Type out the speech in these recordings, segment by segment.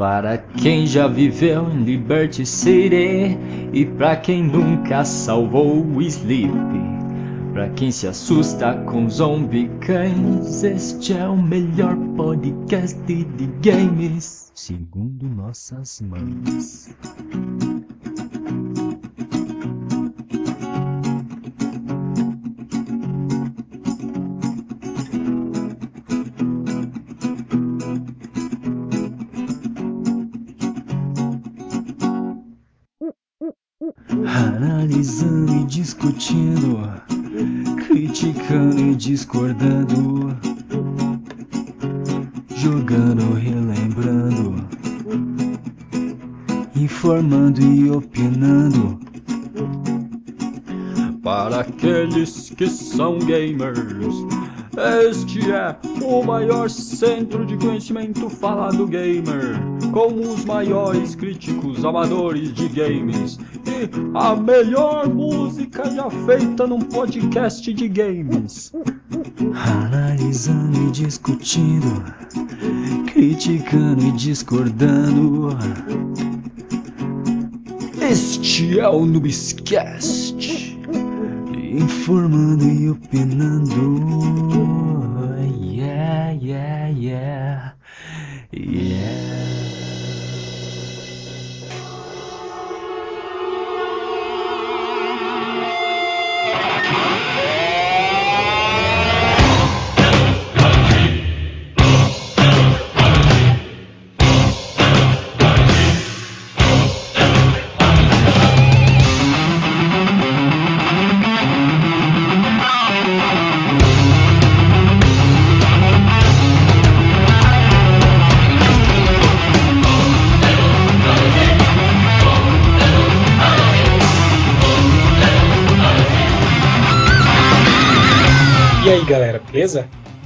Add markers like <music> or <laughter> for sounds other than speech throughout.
Para quem já viveu em Liberty City e para quem nunca salvou o Sleep. Pra quem se assusta com zombie cães, este é o melhor podcast de games, segundo nossas mães. Maior centro de conhecimento falado gamer, com os maiores críticos amadores de games e a melhor música já feita num podcast de games. Analisando e discutindo, criticando e discordando. Este é o Noobscast, informando e opinando. Yeah, yeah, yeah,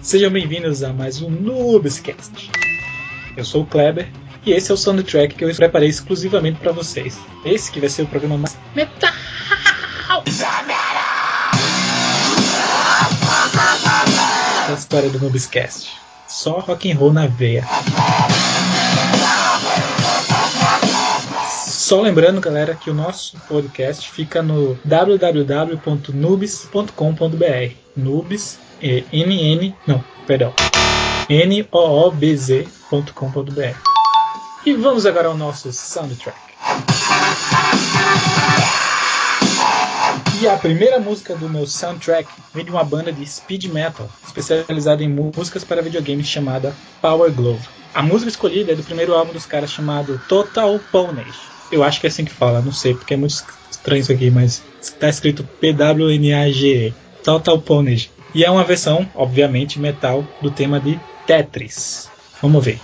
Sejam bem-vindos a mais um Noobscast. Eu sou o Kleber e esse é o soundtrack que eu preparei exclusivamente para vocês. Esse que vai ser o programa mais metal da história do Noobscast. Só rock and roll na veia. Só lembrando, galera, que o nosso podcast fica no www.nubes.com.br. Nubes, é N-N, não, perdão, N-O-O-B-Z.com.br. E vamos agora ao nosso soundtrack. E a primeira música do meu soundtrack vem de uma banda de speed metal, especializada em músicas para videogames chamada Power Glove. A música escolhida é do primeiro álbum dos caras chamado Total Pwnage. Eu acho que é assim que fala, não sei, porque é muito estranho isso aqui, mas está escrito P-W-N-A-G-E. Total Pwnage. E é uma versão, obviamente, metal do tema de Tetris. Vamos ver.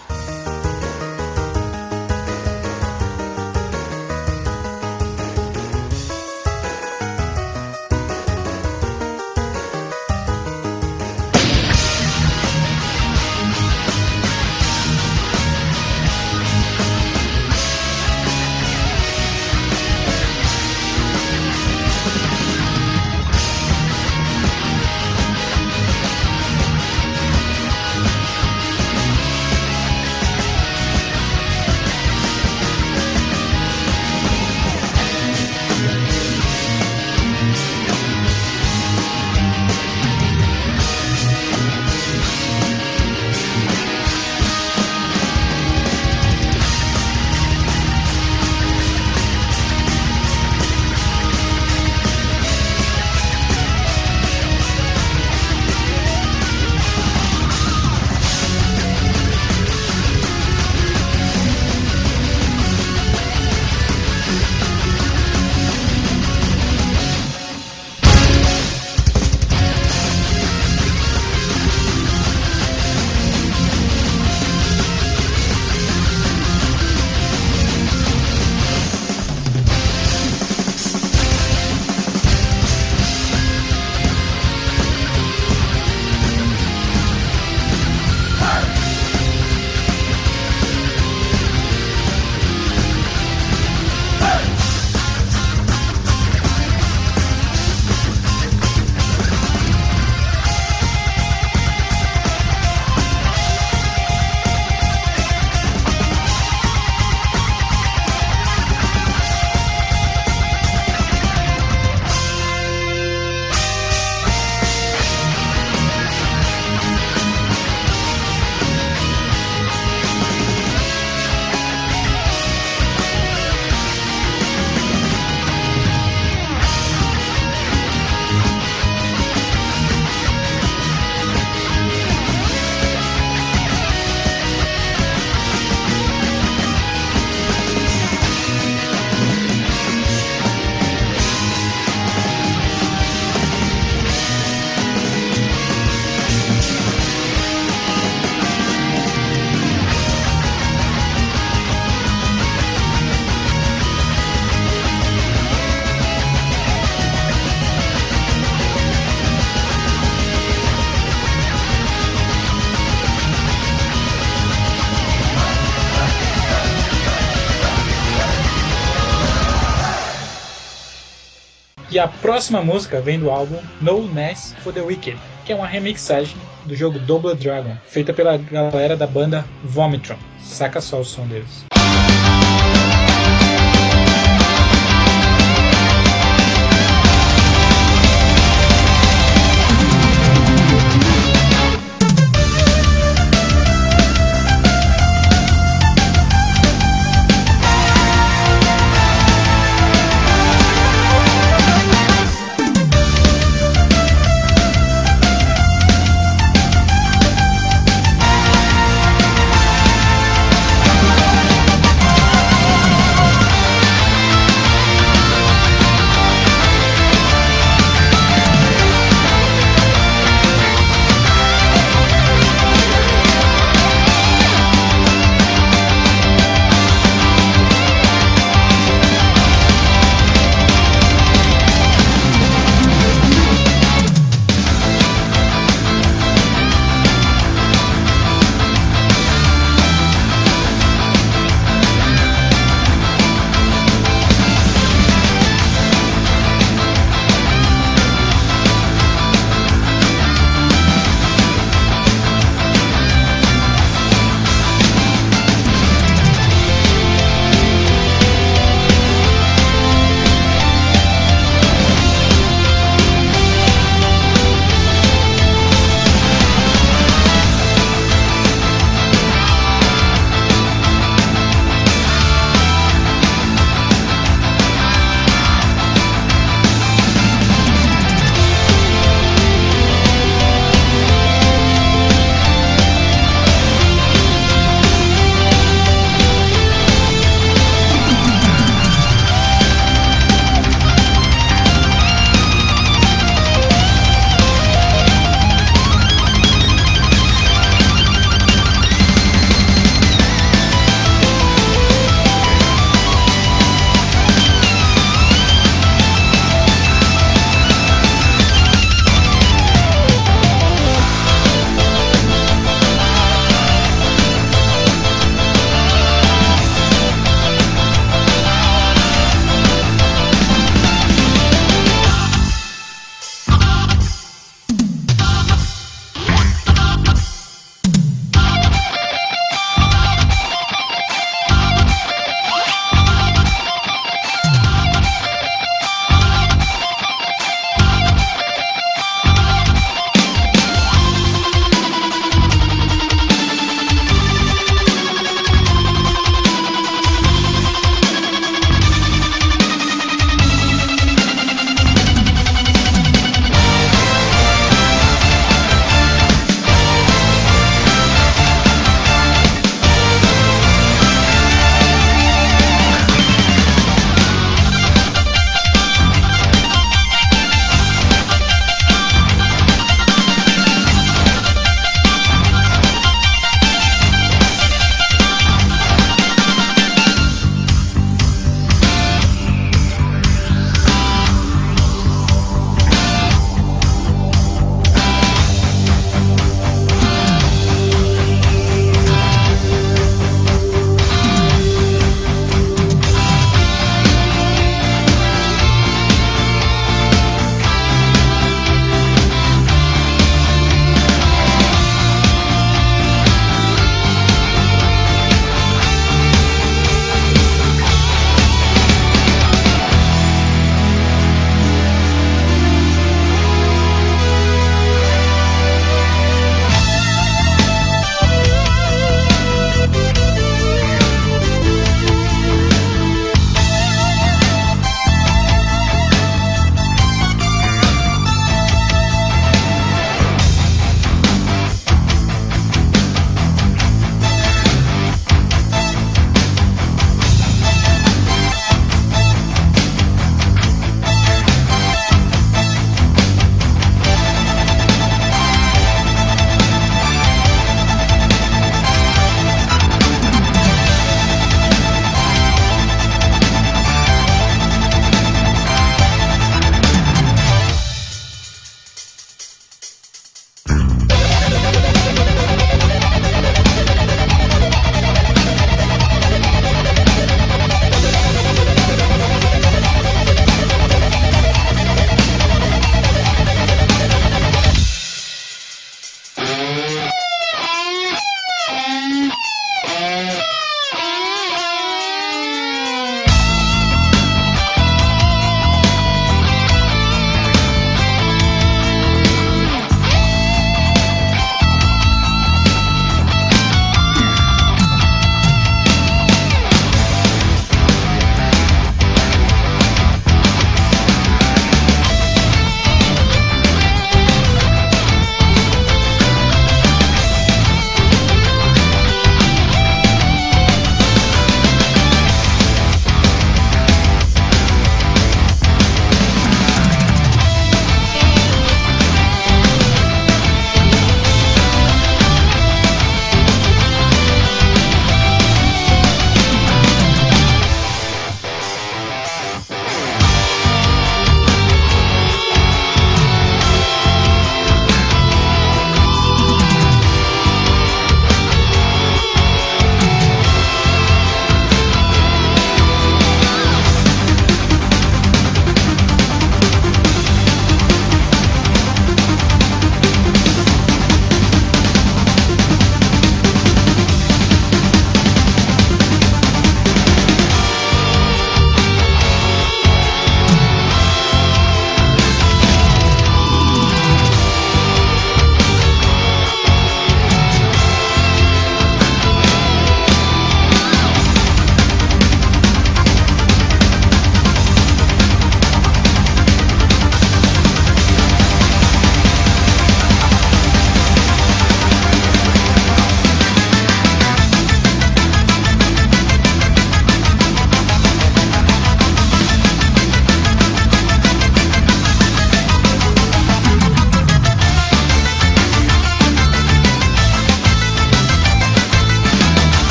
Próxima música vem do álbum No Ness for the Wicked, que é uma remixagem do jogo Double Dragon, feita pela galera da banda Vomitron. Saca só o som deles.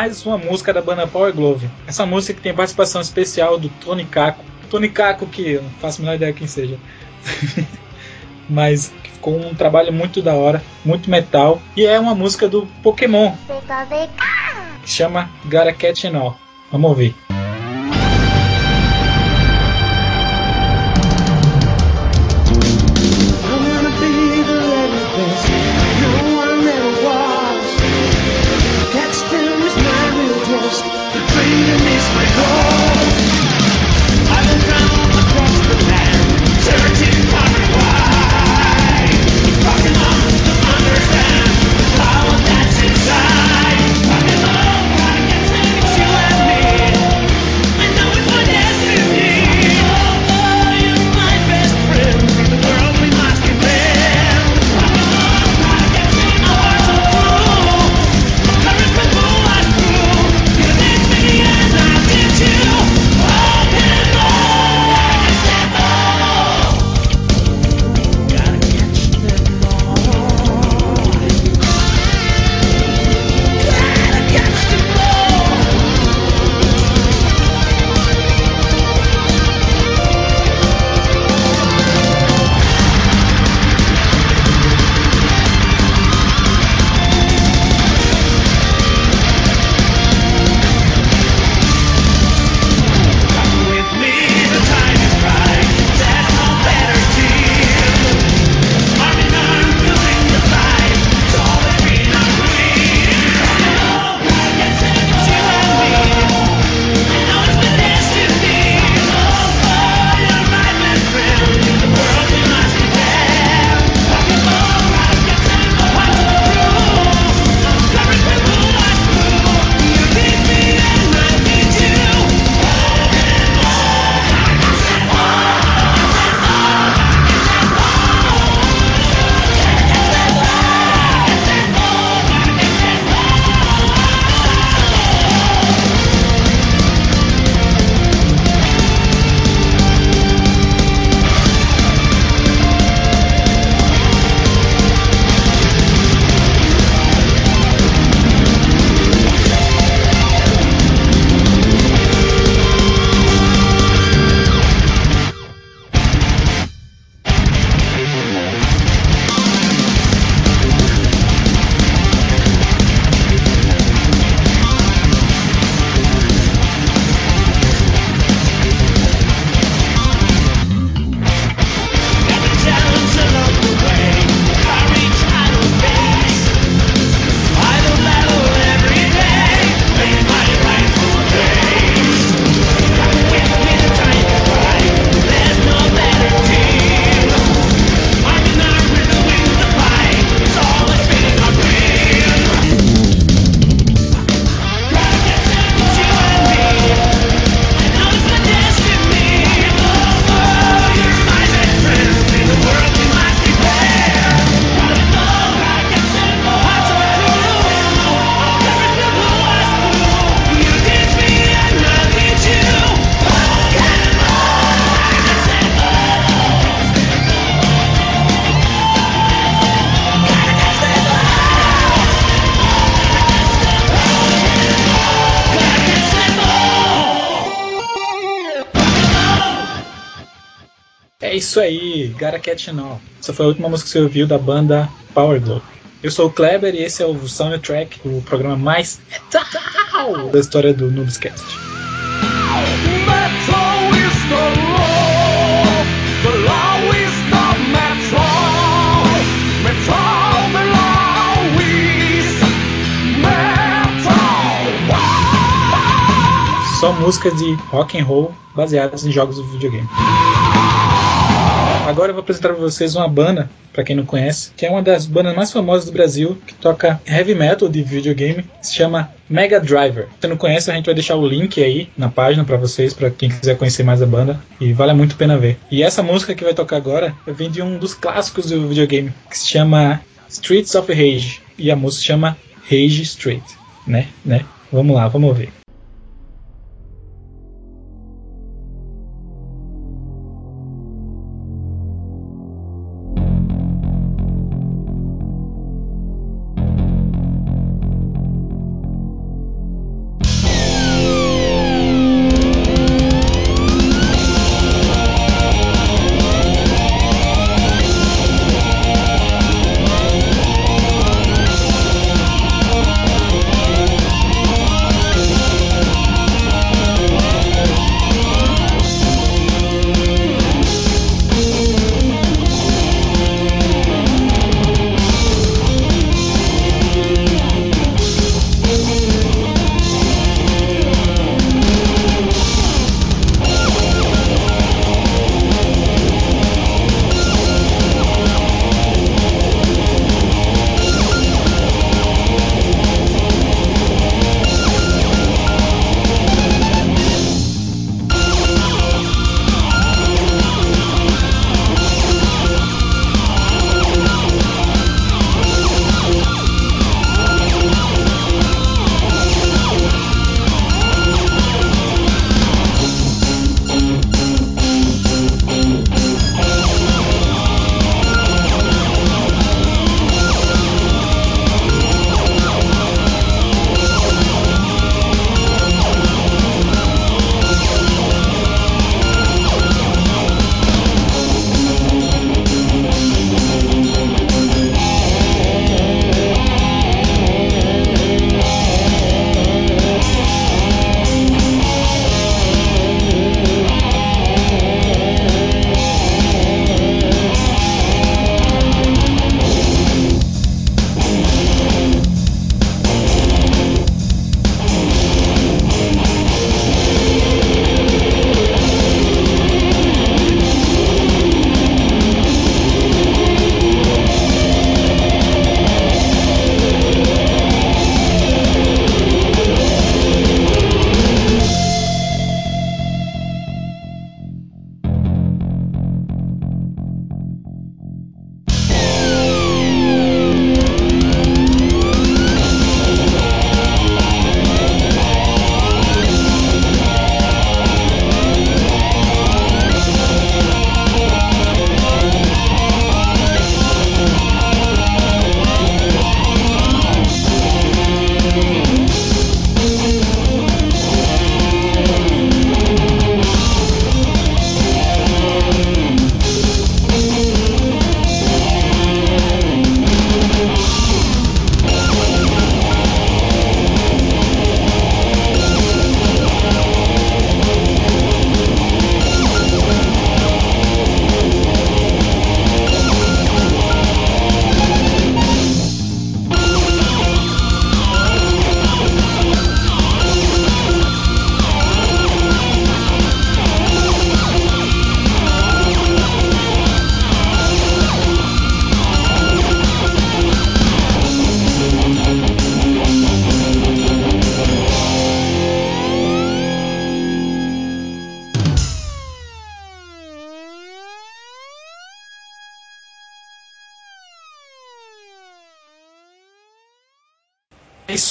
Mais uma música da banda Power Glove. Essa música que tem participação especial do Tony Kako. Tony Kako, que eu não faço a menor ideia quem seja. <laughs> Mas ficou um trabalho muito da hora, muito metal. E é uma música do Pokémon. Que chama Gotta Catch All. Vamos ouvir. Isso aí, Catch All. Essa foi a última música que você ouviu da banda Power. Eu sou o Kleber e esse é o Soundtrack, o programa mais metal da história do Noobscast. Só músicas de rock and roll baseadas em jogos de videogame. Agora eu vou apresentar para vocês uma banda, para quem não conhece, que é uma das bandas mais famosas do Brasil, que toca heavy metal de videogame, se chama Mega Driver. Se não conhece, a gente vai deixar o link aí na página para vocês, para quem quiser conhecer mais a banda, e vale muito a pena ver. E essa música que vai tocar agora vem de um dos clássicos do videogame, que se chama Streets of Rage, e a música se chama Rage Street, né? né? Vamos lá, vamos ver.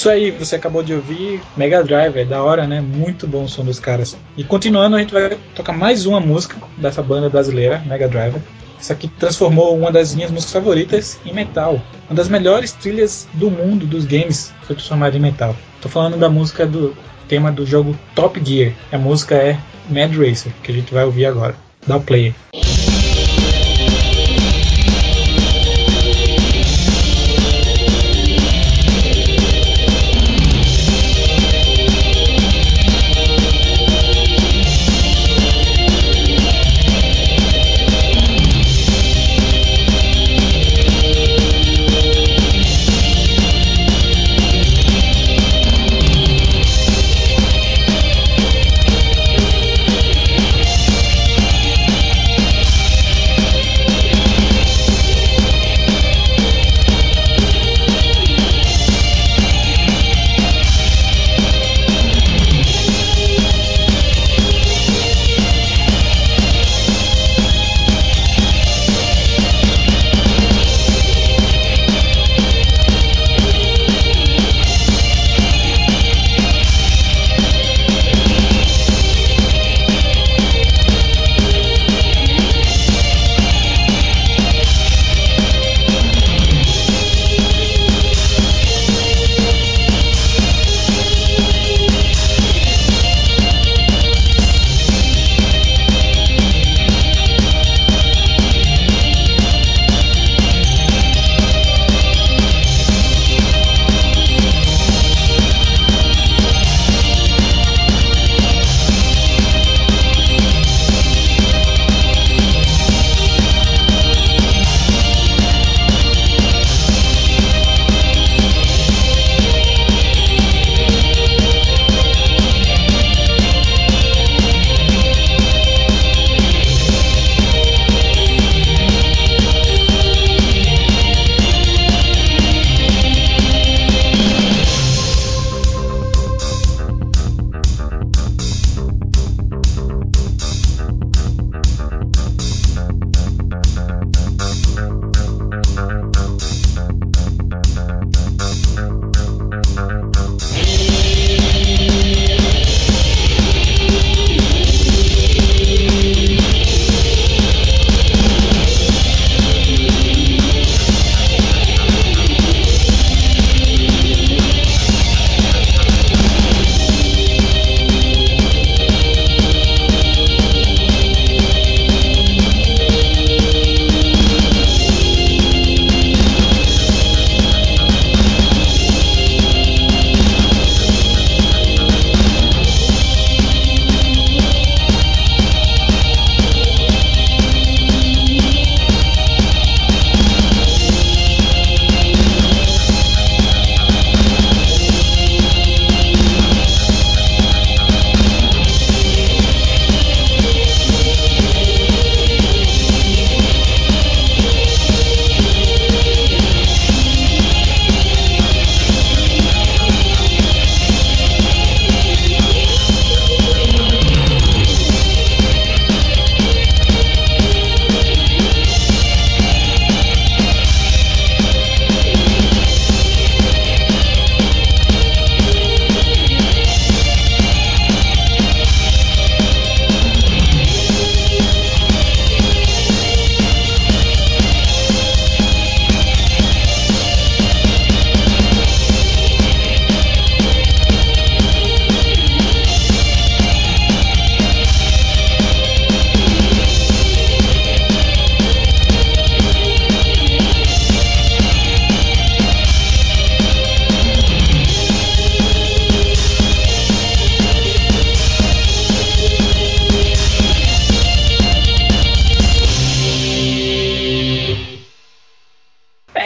Isso aí, você acabou de ouvir Mega Drive, é da hora, né? Muito bom o som dos caras. E continuando, a gente vai tocar mais uma música dessa banda brasileira, Mega Drive. Isso aqui transformou uma das minhas músicas favoritas em metal. Uma das melhores trilhas do mundo dos games foi transformada em metal. Tô falando da música do tema do jogo Top Gear. A música é Mad Racer, que a gente vai ouvir agora. Dá o play.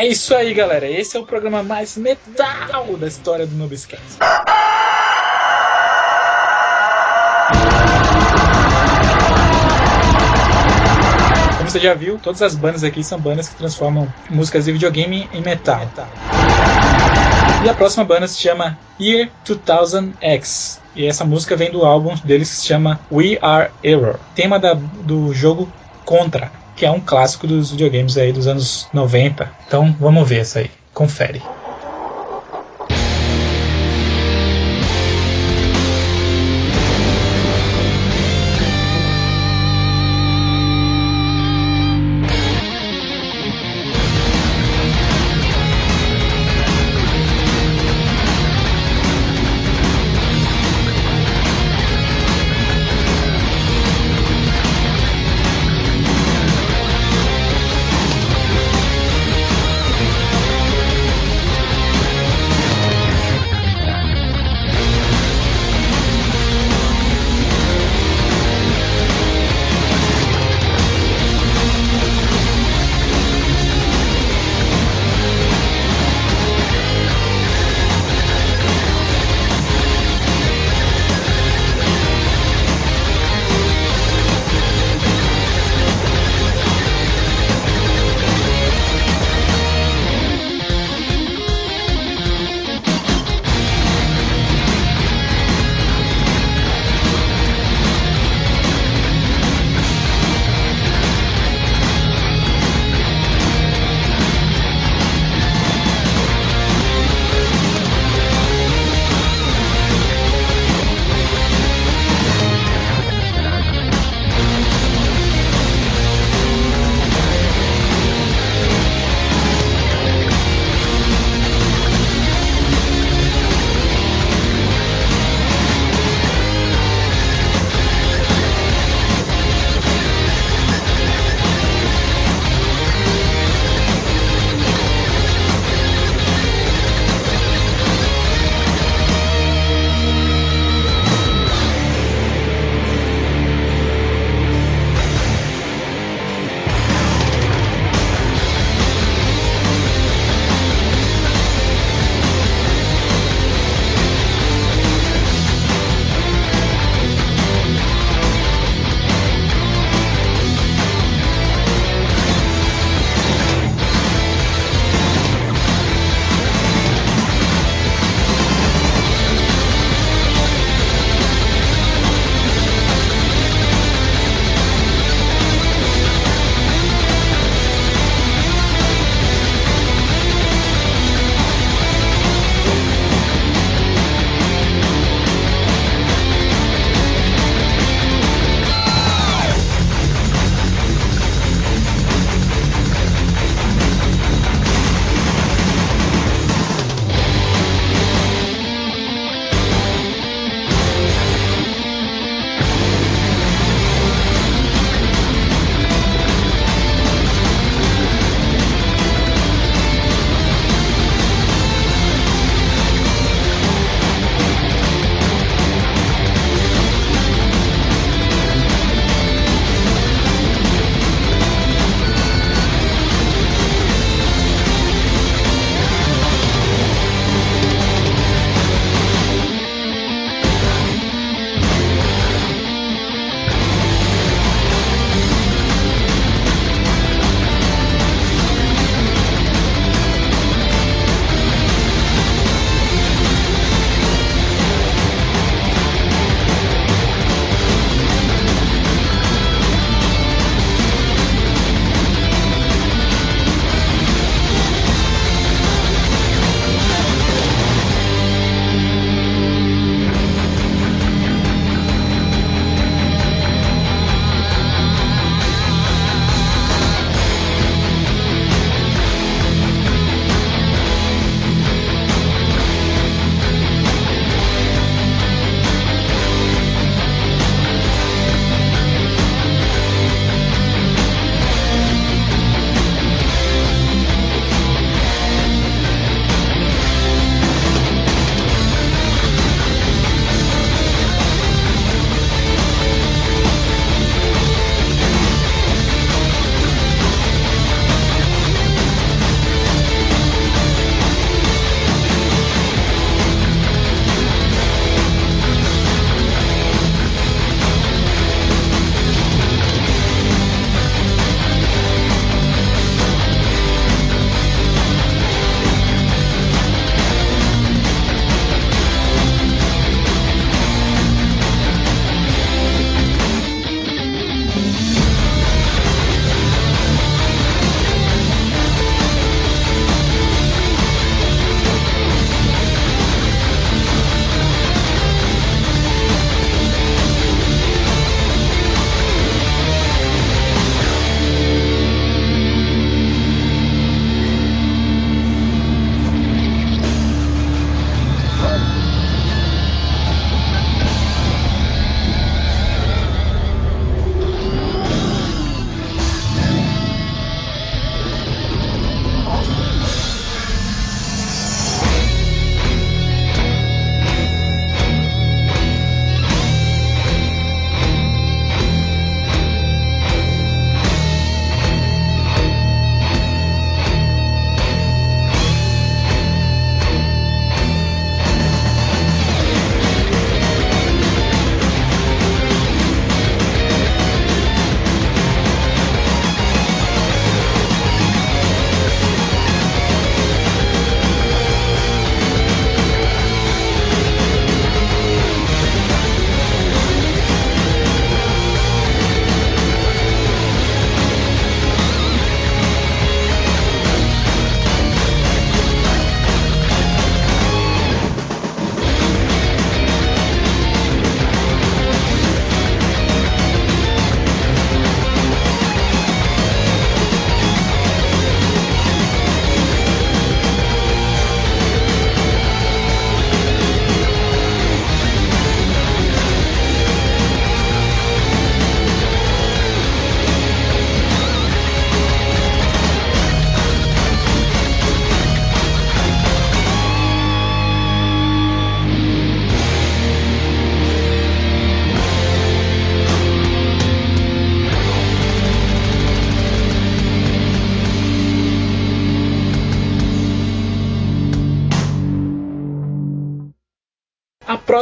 Isso aí, galera. Esse é o programa mais metal da história do Nubiscast. Como você já viu, todas as bandas aqui são bandas que transformam músicas de videogame em metal. E a próxima banda se chama Year 2000X. E essa música vem do álbum deles que se chama We Are Error. Tema da, do jogo Contra que é um clássico dos videogames aí dos anos 90. Então vamos ver essa aí. Confere.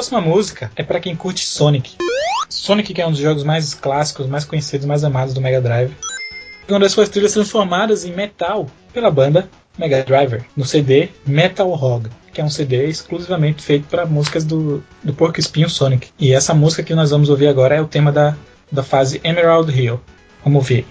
Próxima música é para quem curte Sonic. Sonic, que é um dos jogos mais clássicos, mais conhecidos, mais amados do Mega Drive. Uma das suas trilhas transformadas em metal pela banda Mega Driver, no CD Metal Hog, que é um CD exclusivamente feito para músicas do, do Porco Espinho Sonic. E essa música que nós vamos ouvir agora é o tema da, da fase Emerald Hill. Vamos ouvir.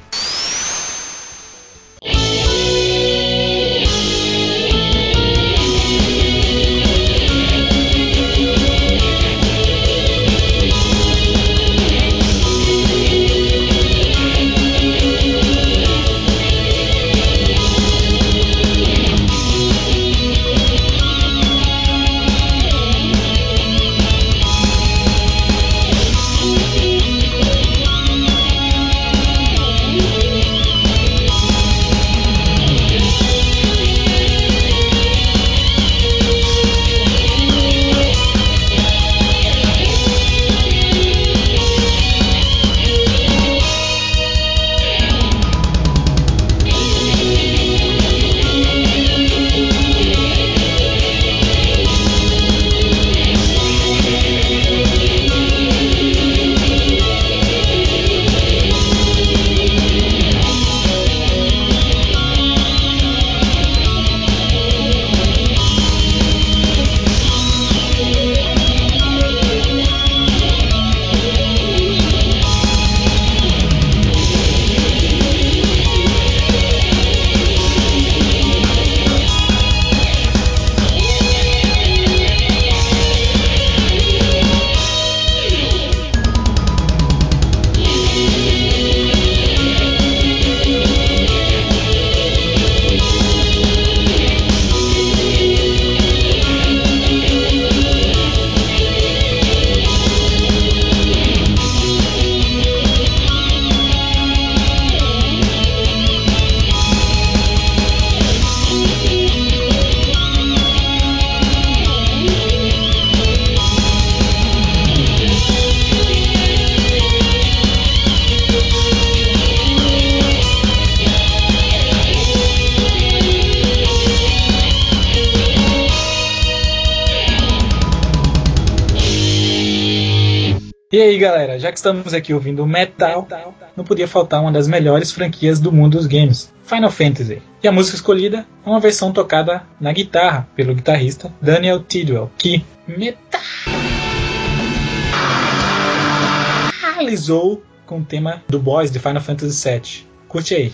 Já que estamos aqui ouvindo metal, não podia faltar uma das melhores franquias do mundo dos games, Final Fantasy. E a música escolhida é uma versão tocada na guitarra pelo guitarrista Daniel Tidwell, que metalizou com o tema do boss de Final Fantasy VII. Curte aí.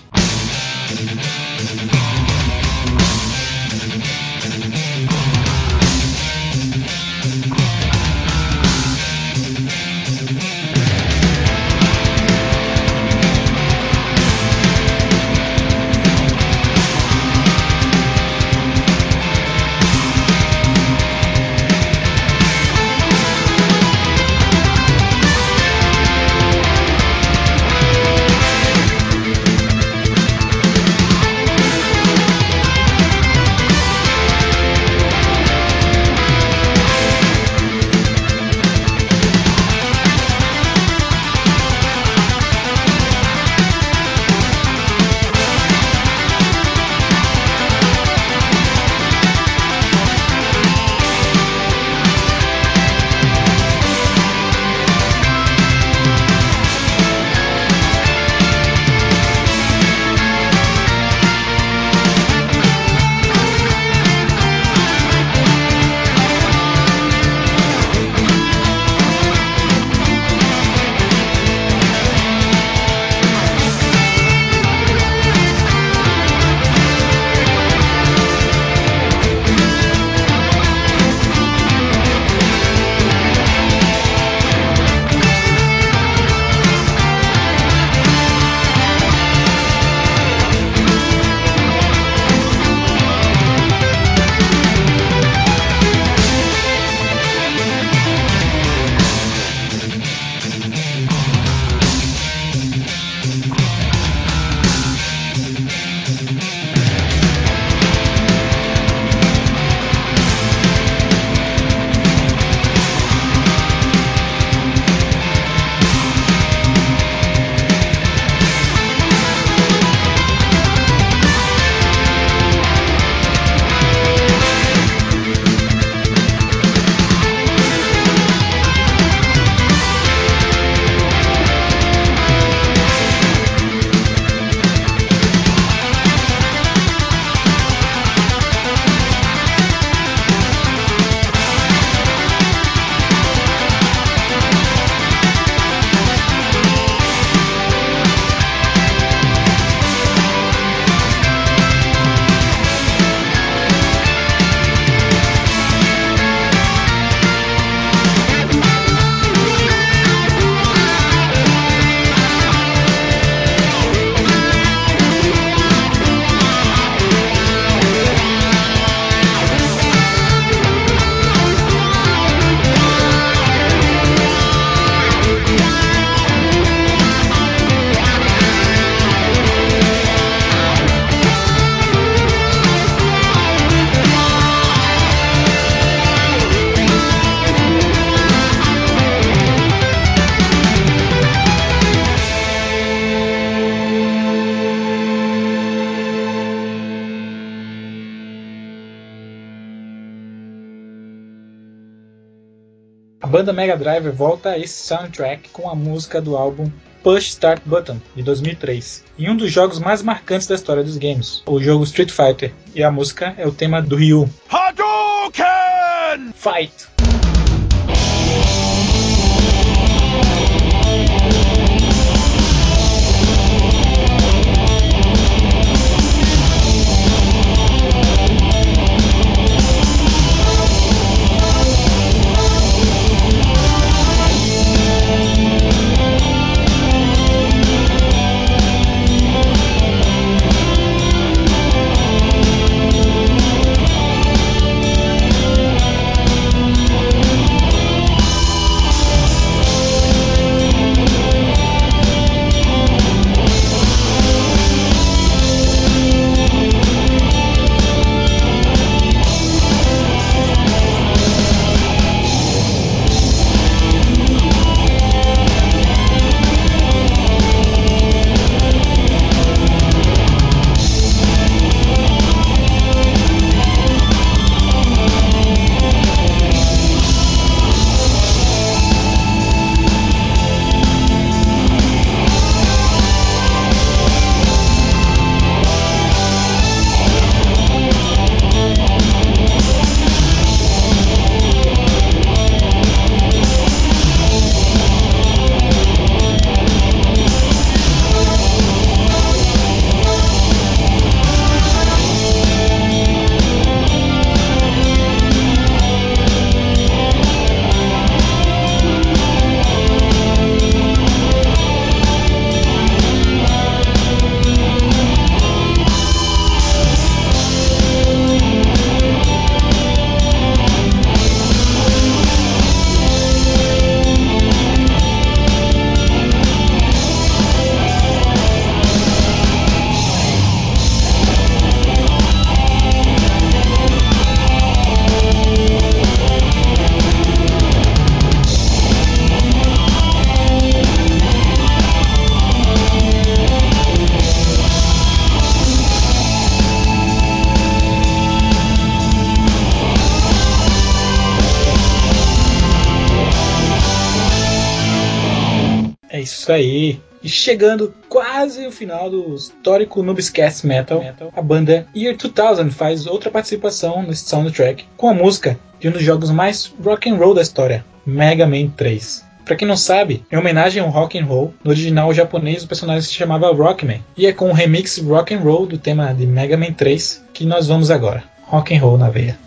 Banda Mega Driver volta a esse soundtrack com a música do álbum Push Start Button, de 2003, em um dos jogos mais marcantes da história dos games, o jogo Street Fighter, e a música é o tema do Ryu. Hadouken! Fight! Chegando quase ao final do histórico Noobscast Metal, Metal, a banda Year 2000 faz outra participação nesse soundtrack com a música de um dos jogos mais rock and roll da história, Mega Man 3. Para quem não sabe, em homenagem ao rock and roll, no original japonês o personagem se chamava Rockman, e é com o remix rock and roll do tema de Mega Man 3 que nós vamos agora. Rock and roll na veia.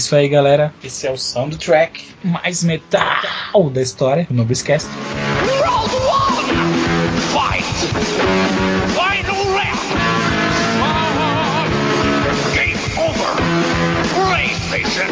isso aí, galera. Esse é o soundtrack mais metal da história do Nobiscast. Round one, fight! Final round! Game over! PlayStation!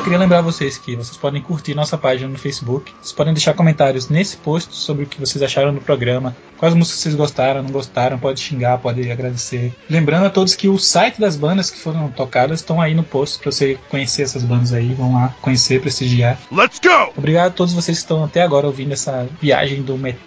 Só queria lembrar vocês que vocês podem curtir nossa página no Facebook, vocês podem deixar comentários nesse post sobre o que vocês acharam do programa, quais músicas vocês gostaram, não gostaram, pode xingar, pode agradecer. Lembrando a todos que o site das bandas que foram tocadas estão aí no post para você conhecer essas bandas aí, vão lá conhecer, prestigiar. Let's go! Obrigado a todos vocês que estão até agora ouvindo essa viagem do metal.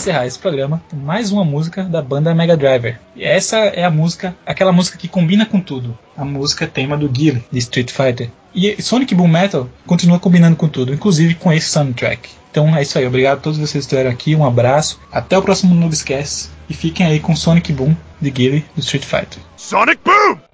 Encerrar esse programa mais uma música da banda Mega Driver. E essa é a música, aquela música que combina com tudo. A música tema do Guile, de Street Fighter. E Sonic Boom Metal continua combinando com tudo, inclusive com esse soundtrack. Então é isso aí, obrigado a todos vocês que estiveram aqui, um abraço, até o próximo Noobscast e fiquem aí com Sonic Boom de Guile do Street Fighter. Sonic Boom!